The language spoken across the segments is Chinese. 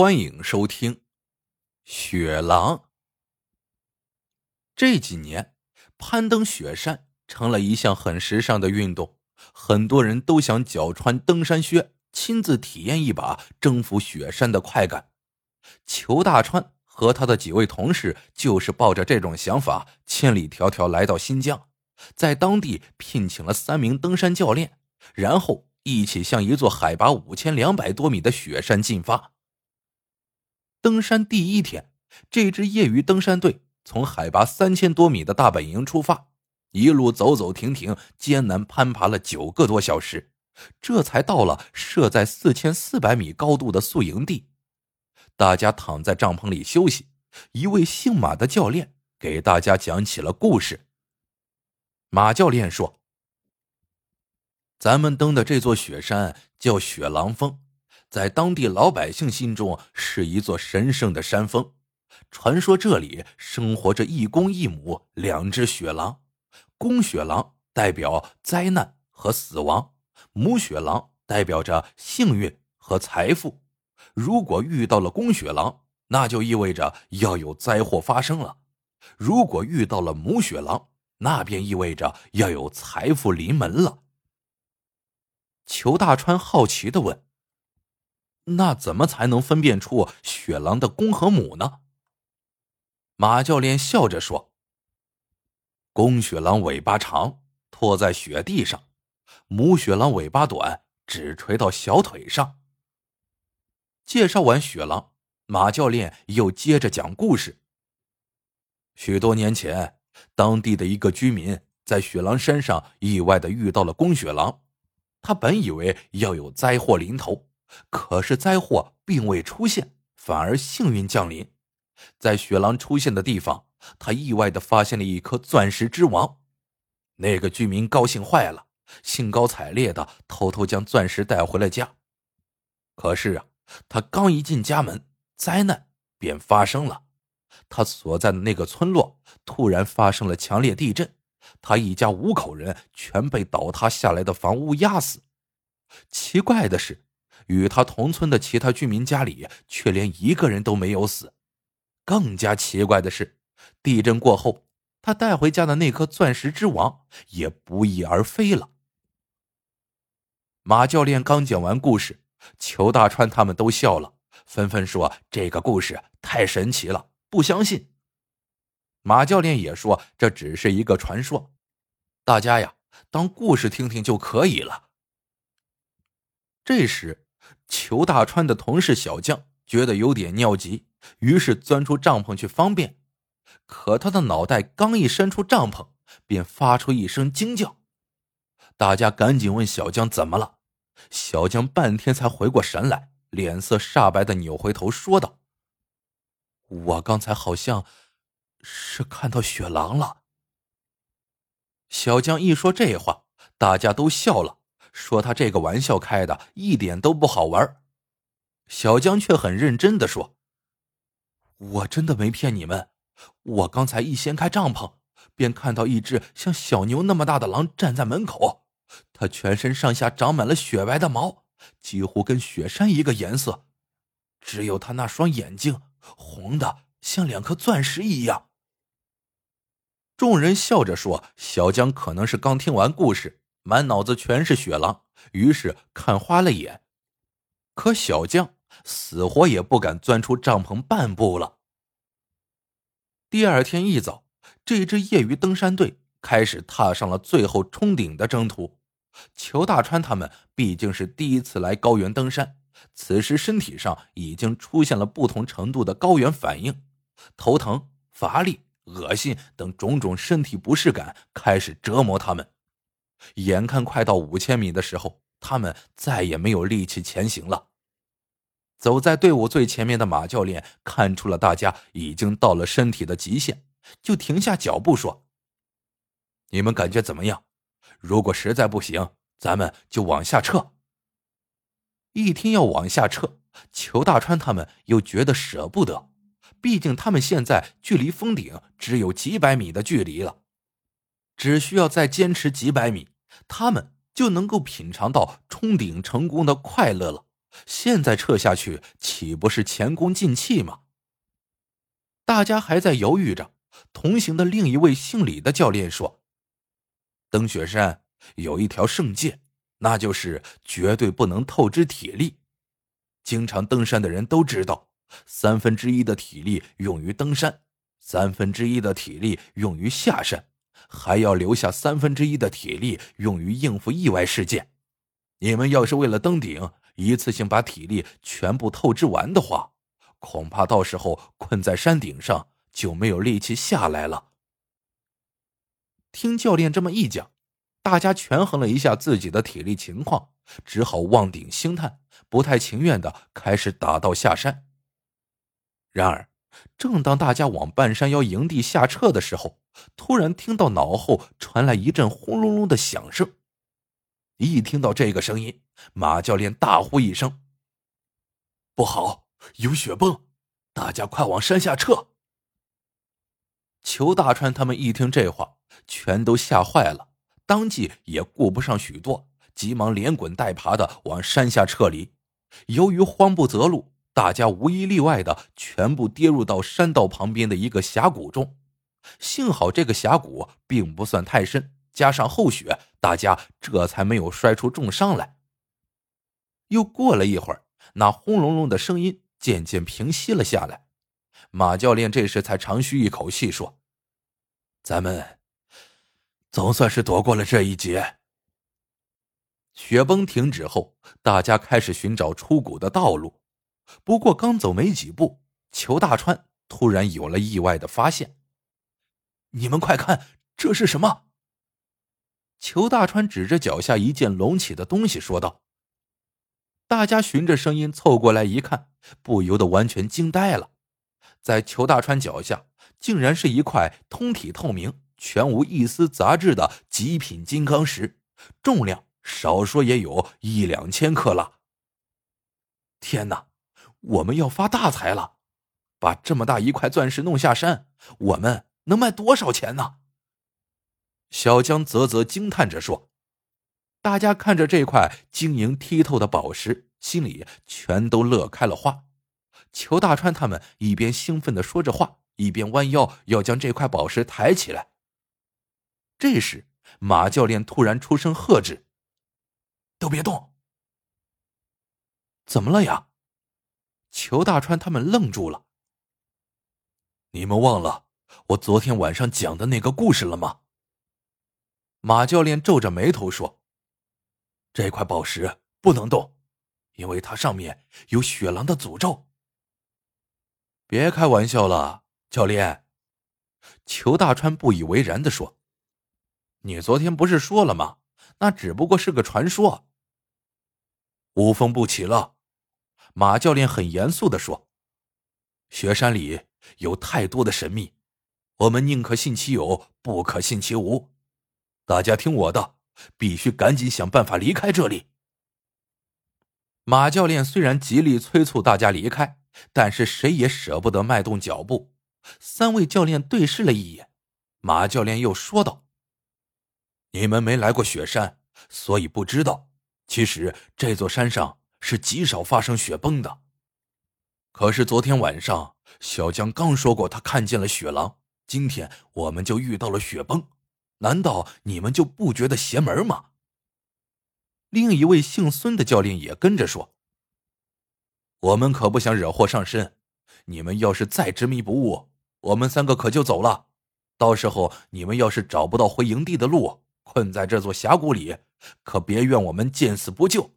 欢迎收听《雪狼》。这几年，攀登雪山成了一项很时尚的运动，很多人都想脚穿登山靴，亲自体验一把征服雪山的快感。裘大川和他的几位同事就是抱着这种想法，千里迢迢来到新疆，在当地聘请了三名登山教练，然后一起向一座海拔五千两百多米的雪山进发。登山第一天，这支业余登山队从海拔三千多米的大本营出发，一路走走停停，艰难攀爬了九个多小时，这才到了设在四千四百米高度的宿营地。大家躺在帐篷里休息，一位姓马的教练给大家讲起了故事。马教练说：“咱们登的这座雪山叫雪狼峰。”在当地老百姓心中是一座神圣的山峰，传说这里生活着一公一母两只雪狼，公雪狼代表灾难和死亡，母雪狼代表着幸运和财富。如果遇到了公雪狼，那就意味着要有灾祸发生了；如果遇到了母雪狼，那便意味着要有财富临门了。裘大川好奇的问。那怎么才能分辨出雪狼的公和母呢？马教练笑着说：“公雪狼尾巴长，拖在雪地上；母雪狼尾巴短，只垂到小腿上。”介绍完雪狼，马教练又接着讲故事。许多年前，当地的一个居民在雪狼山上意外的遇到了公雪狼，他本以为要有灾祸临头。可是灾祸并未出现，反而幸运降临。在雪狼出现的地方，他意外的发现了一颗钻石之王。那个居民高兴坏了，兴高采烈的偷偷将钻石带回了家。可是啊，他刚一进家门，灾难便发生了。他所在的那个村落突然发生了强烈地震，他一家五口人全被倒塌下来的房屋压死。奇怪的是。与他同村的其他居民家里却连一个人都没有死。更加奇怪的是，地震过后，他带回家的那颗钻石之王也不翼而飞了。马教练刚讲完故事，裘大川他们都笑了，纷纷说：“这个故事太神奇了，不相信。”马教练也说：“这只是一个传说，大家呀，当故事听听就可以了。”这时。裘大川的同事小江觉得有点尿急，于是钻出帐篷去方便。可他的脑袋刚一伸出帐篷，便发出一声惊叫。大家赶紧问小江怎么了。小江半天才回过神来，脸色煞白的扭回头说道：“我刚才好像是看到雪狼了。”小江一说这话，大家都笑了。说他这个玩笑开的一点都不好玩，小江却很认真的说：“我真的没骗你们，我刚才一掀开帐篷，便看到一只像小牛那么大的狼站在门口，它全身上下长满了雪白的毛，几乎跟雪山一个颜色，只有它那双眼睛红的像两颗钻石一样。”众人笑着说：“小江可能是刚听完故事。”满脑子全是雪狼，于是看花了眼。可小将死活也不敢钻出帐篷半步了。第二天一早，这支业余登山队开始踏上了最后冲顶的征途。裘大川他们毕竟是第一次来高原登山，此时身体上已经出现了不同程度的高原反应，头疼、乏力、恶心等种种身体不适感开始折磨他们。眼看快到五千米的时候，他们再也没有力气前行了。走在队伍最前面的马教练看出了大家已经到了身体的极限，就停下脚步说：“你们感觉怎么样？如果实在不行，咱们就往下撤。”一听要往下撤，裘大川他们又觉得舍不得，毕竟他们现在距离峰顶只有几百米的距离了。只需要再坚持几百米，他们就能够品尝到冲顶成功的快乐了。现在撤下去，岂不是前功尽弃吗？大家还在犹豫着，同行的另一位姓李的教练说：“登雪山有一条圣戒，那就是绝对不能透支体力。经常登山的人都知道，三分之一的体力用于登山，三分之一的体力用于下山，还要留下三分之一的体力用于应付意外事件。你们要是为了登顶，一次性把体力全部透支完的话，恐怕到时候困在山顶上就没有力气下来了。听教练这么一讲，大家权衡了一下自己的体力情况，只好望顶兴叹，不太情愿的开始打道下山。然而，正当大家往半山腰营地下撤的时候，突然听到脑后传来一阵轰隆隆的响声。一听到这个声音，马教练大呼一声：“不好，有雪崩！大家快往山下撤！”裘大川他们一听这话，全都吓坏了，当即也顾不上许多，急忙连滚带爬的往山下撤离。由于慌不择路，大家无一例外的全部跌入到山道旁边的一个峡谷中。幸好这个峡谷并不算太深。加上后雪，大家这才没有摔出重伤来。又过了一会儿，那轰隆隆的声音渐渐平息了下来。马教练这时才长吁一口气说：“咱们总算是躲过了这一劫。”雪崩停止后，大家开始寻找出谷的道路。不过刚走没几步，裘大川突然有了意外的发现：“你们快看，这是什么？”裘大川指着脚下一件隆起的东西说道：“大家循着声音凑过来一看，不由得完全惊呆了。在裘大川脚下，竟然是一块通体透明、全无一丝杂质的极品金刚石，重量少说也有一两千克拉。天哪，我们要发大财了！把这么大一块钻石弄下山，我们能卖多少钱呢？”小江啧啧惊叹着说：“大家看着这块晶莹剔透的宝石，心里全都乐开了花。”裘大川他们一边兴奋的说着话，一边弯腰要将这块宝石抬起来。这时，马教练突然出声喝止：“都别动！”怎么了呀？裘大川他们愣住了。你们忘了我昨天晚上讲的那个故事了吗？马教练皱着眉头说：“这块宝石不能动，因为它上面有雪狼的诅咒。”别开玩笑了，教练。”裘大川不以为然的说：“你昨天不是说了吗？那只不过是个传说。”无风不起了，马教练很严肃的说：“雪山里有太多的神秘，我们宁可信其有，不可信其无。”大家听我的，必须赶紧想办法离开这里。马教练虽然极力催促大家离开，但是谁也舍不得迈动脚步。三位教练对视了一眼，马教练又说道：“你们没来过雪山，所以不知道，其实这座山上是极少发生雪崩的。可是昨天晚上，小江刚说过他看见了雪狼，今天我们就遇到了雪崩。”难道你们就不觉得邪门吗？另一位姓孙的教练也跟着说：“我们可不想惹祸上身，你们要是再执迷不悟，我们三个可就走了。到时候你们要是找不到回营地的路，困在这座峡谷里，可别怨我们见死不救。”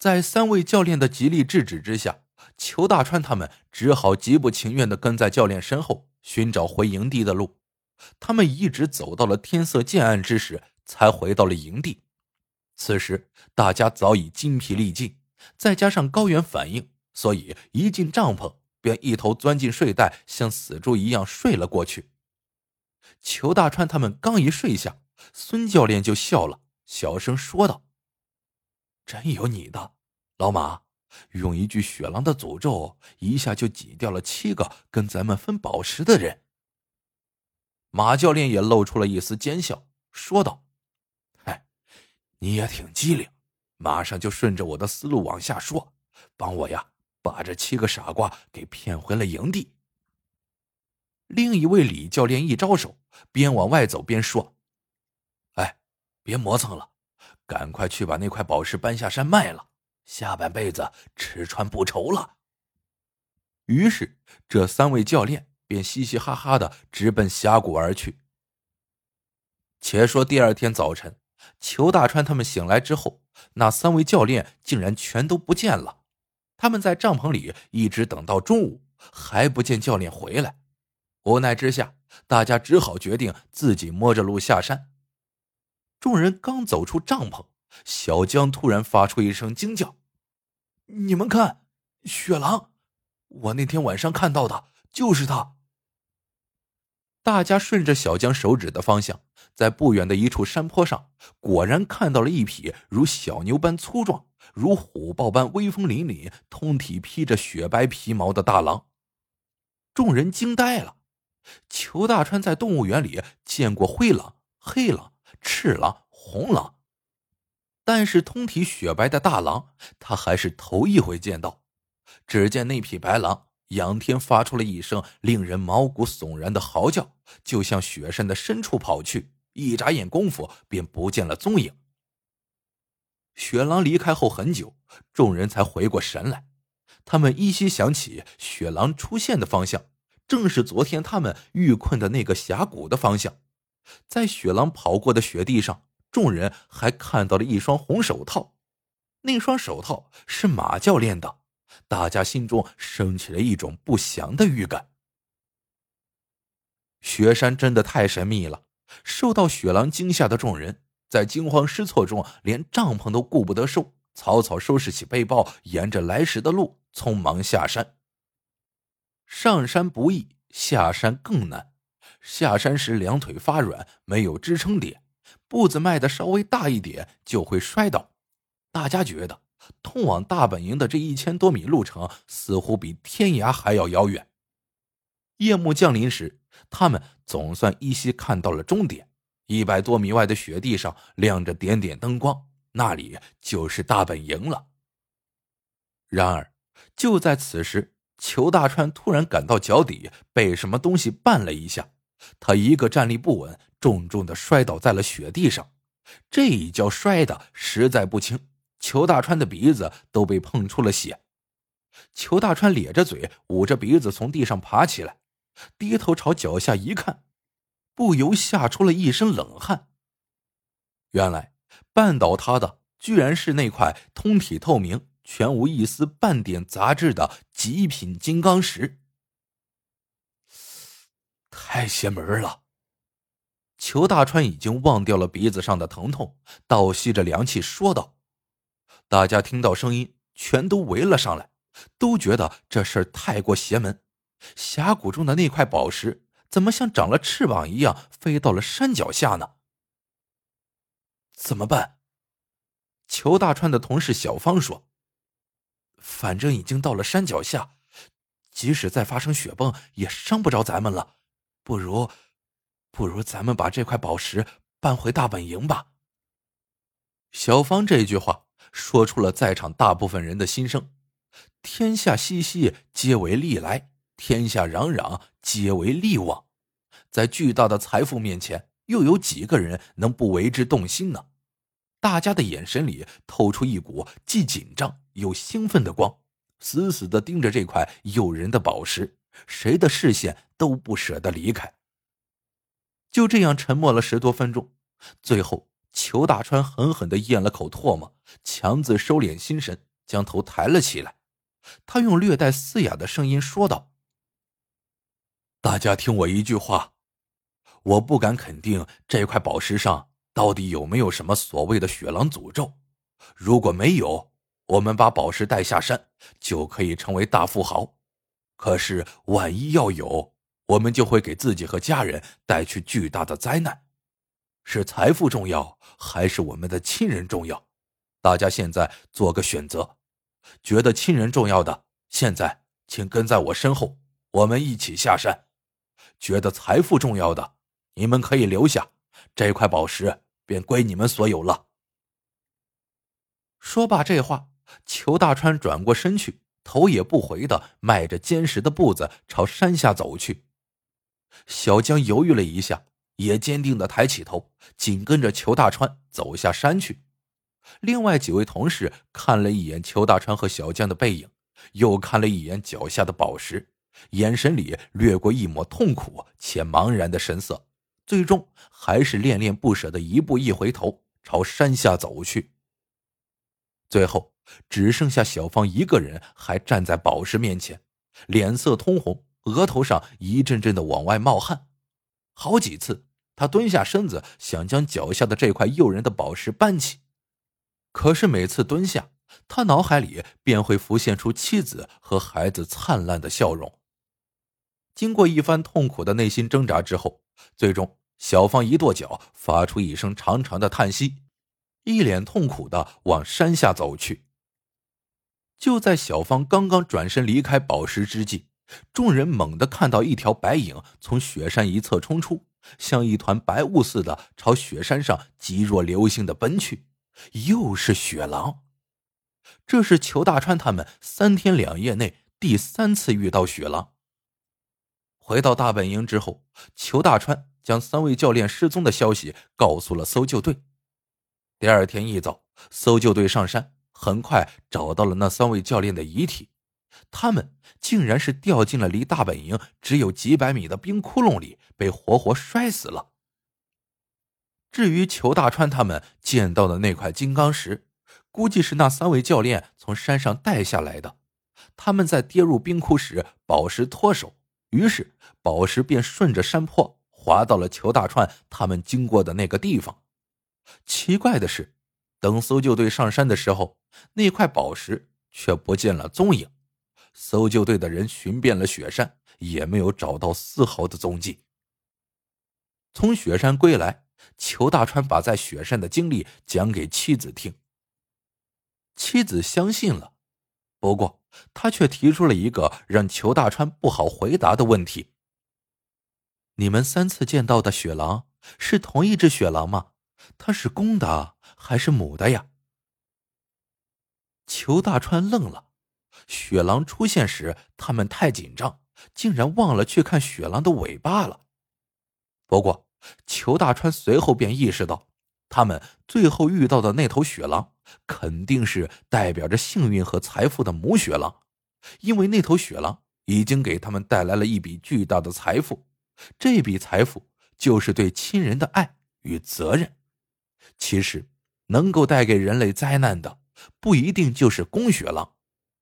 在三位教练的极力制止之下，裘大川他们只好极不情愿的跟在教练身后，寻找回营地的路。他们一直走到了天色渐暗之时，才回到了营地。此时大家早已筋疲力尽，再加上高原反应，所以一进帐篷便一头钻进睡袋，像死猪一样睡了过去。裘大川他们刚一睡下，孙教练就笑了，小声说道：“真有你的，老马，用一句雪狼的诅咒，一下就挤掉了七个跟咱们分宝石的人。”马教练也露出了一丝奸笑，说道：“哎，你也挺机灵，马上就顺着我的思路往下说，帮我呀把这七个傻瓜给骗回了营地。另一位李教练一招手，边往外走边说：“哎，别磨蹭了，赶快去把那块宝石搬下山卖了，下半辈子吃穿不愁了。”于是，这三位教练便嘻嘻哈哈的直奔峡谷而去。且说第二天早晨，裘大川他们醒来之后，那三位教练竟然全都不见了。他们在帐篷里一直等到中午，还不见教练回来。无奈之下，大家只好决定自己摸着路下山。众人刚走出帐篷，小江突然发出一声惊叫：“你们看，雪狼！我那天晚上看到的就是他。”大家顺着小江手指的方向，在不远的一处山坡上，果然看到了一匹如小牛般粗壮、如虎豹般威风凛凛、通体披着雪白皮毛的大狼。众人惊呆了。裘大川在动物园里见过灰狼、黑狼、赤狼、红狼，但是通体雪白的大狼，他还是头一回见到。只见那匹白狼仰天发出了一声令人毛骨悚然的嚎叫，就向雪山的深处跑去，一眨眼功夫便不见了踪影。雪狼离开后很久，众人才回过神来，他们依稀想起雪狼出现的方向。正是昨天他们遇困的那个峡谷的方向，在雪狼跑过的雪地上，众人还看到了一双红手套，那双手套是马教练的，大家心中升起了一种不祥的预感。雪山真的太神秘了，受到雪狼惊吓的众人在惊慌失措中，连帐篷都顾不得收，草草收拾起背包，沿着来时的路匆忙下山。上山不易，下山更难。下山时两腿发软，没有支撑点，步子迈的稍微大一点就会摔倒。大家觉得通往大本营的这一千多米路程似乎比天涯还要遥远。夜幕降临时，他们总算依稀看到了终点。一百多米外的雪地上亮着点点灯光，那里就是大本营了。然而，就在此时。裘大川突然感到脚底被什么东西绊了一下，他一个站立不稳，重重的摔倒在了雪地上。这一跤摔的实在不轻，裘大川的鼻子都被碰出了血。裘大川咧着嘴，捂着鼻子从地上爬起来，低头朝脚下一看，不由吓出了一身冷汗。原来绊倒他的居然是那块通体透明。全无一丝半点杂质的极品金刚石，太邪门了！裘大川已经忘掉了鼻子上的疼痛，倒吸着凉气说道：“大家听到声音，全都围了上来，都觉得这事儿太过邪门。峡谷中的那块宝石，怎么像长了翅膀一样飞到了山脚下呢？怎么办？”裘大川的同事小芳说。反正已经到了山脚下，即使再发生雪崩，也伤不着咱们了。不如，不如咱们把这块宝石搬回大本营吧。小芳这句话说出了在场大部分人的心声。天下熙熙，皆为利来；天下攘攘，皆为利往。在巨大的财富面前，又有几个人能不为之动心呢？大家的眼神里透出一股既紧张又兴奋的光，死死的盯着这块诱人的宝石，谁的视线都不舍得离开。就这样沉默了十多分钟，最后，裘大川狠狠的咽了口唾沫，强自收敛心神，将头抬了起来。他用略带嘶哑的声音说道：“大家听我一句话，我不敢肯定这块宝石上。”到底有没有什么所谓的雪狼诅咒？如果没有，我们把宝石带下山，就可以成为大富豪。可是万一要有，我们就会给自己和家人带去巨大的灾难。是财富重要，还是我们的亲人重要？大家现在做个选择。觉得亲人重要的，现在请跟在我身后，我们一起下山。觉得财富重要的，你们可以留下这块宝石。便归你们所有了。说罢这话，裘大川转过身去，头也不回的迈着坚实的步子朝山下走去。小江犹豫了一下，也坚定的抬起头，紧跟着裘大川走下山去。另外几位同事看了一眼裘大川和小江的背影，又看了一眼脚下的宝石，眼神里掠过一抹痛苦且茫然的神色，最终还是恋恋不舍的一步一回头朝山下走去。最后只剩下小芳一个人还站在宝石面前，脸色通红，额头上一阵阵的往外冒汗，好几次他蹲下身子想将脚下的这块诱人的宝石搬起。可是每次蹲下，他脑海里便会浮现出妻子和孩子灿烂的笑容。经过一番痛苦的内心挣扎之后，最终小芳一跺脚，发出一声长长的叹息，一脸痛苦的往山下走去。就在小芳刚刚转身离开宝石之际，众人猛地看到一条白影从雪山一侧冲出，像一团白雾似的朝雪山上疾若流星的奔去。又是雪狼，这是裘大川他们三天两夜内第三次遇到雪狼。回到大本营之后，裘大川将三位教练失踪的消息告诉了搜救队。第二天一早，搜救队上山，很快找到了那三位教练的遗体，他们竟然是掉进了离大本营只有几百米的冰窟窿里，被活活摔死了。至于裘大川他们见到的那块金刚石，估计是那三位教练从山上带下来的。他们在跌入冰窟时，宝石脱手，于是宝石便顺着山坡滑到了裘大川他们经过的那个地方。奇怪的是，等搜救队上山的时候，那块宝石却不见了踪影。搜救队的人寻遍了雪山，也没有找到丝毫的踪迹。从雪山归来。裘大川把在雪山的经历讲给妻子听。妻子相信了，不过他却提出了一个让裘大川不好回答的问题：“你们三次见到的雪狼是同一只雪狼吗？它是公的还是母的呀？”裘大川愣了。雪狼出现时，他们太紧张，竟然忘了去看雪狼的尾巴了。不过。裘大川随后便意识到，他们最后遇到的那头雪狼，肯定是代表着幸运和财富的母雪狼，因为那头雪狼已经给他们带来了一笔巨大的财富，这笔财富就是对亲人的爱与责任。其实，能够带给人类灾难的，不一定就是公雪狼，